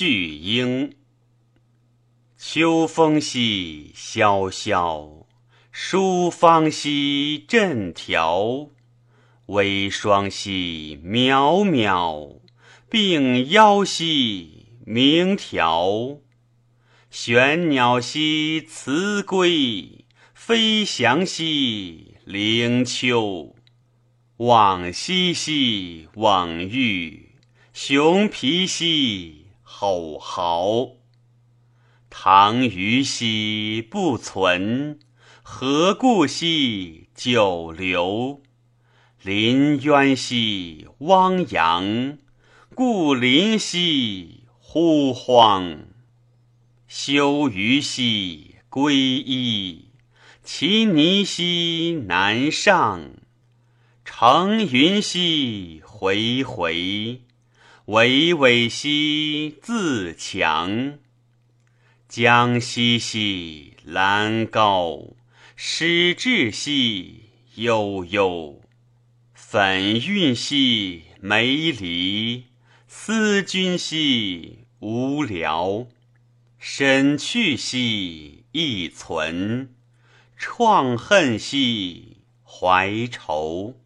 续英。秋风兮萧萧，疏芳兮振条。微霜兮渺渺，并腰兮鸣条。玄鸟兮辞归，飞翔兮灵丘。望西兮往欲，熊脾兮吼号。唐虞兮不存，何故兮久留？临渊兮汪洋，故林兮忽荒。修鱼兮归依，其泥兮南上。乘云兮回回，巍巍兮自强。江兮兮兰高，始至兮悠悠。粉韵兮梅离，思君兮无聊。身去兮意存，怆恨兮怀愁。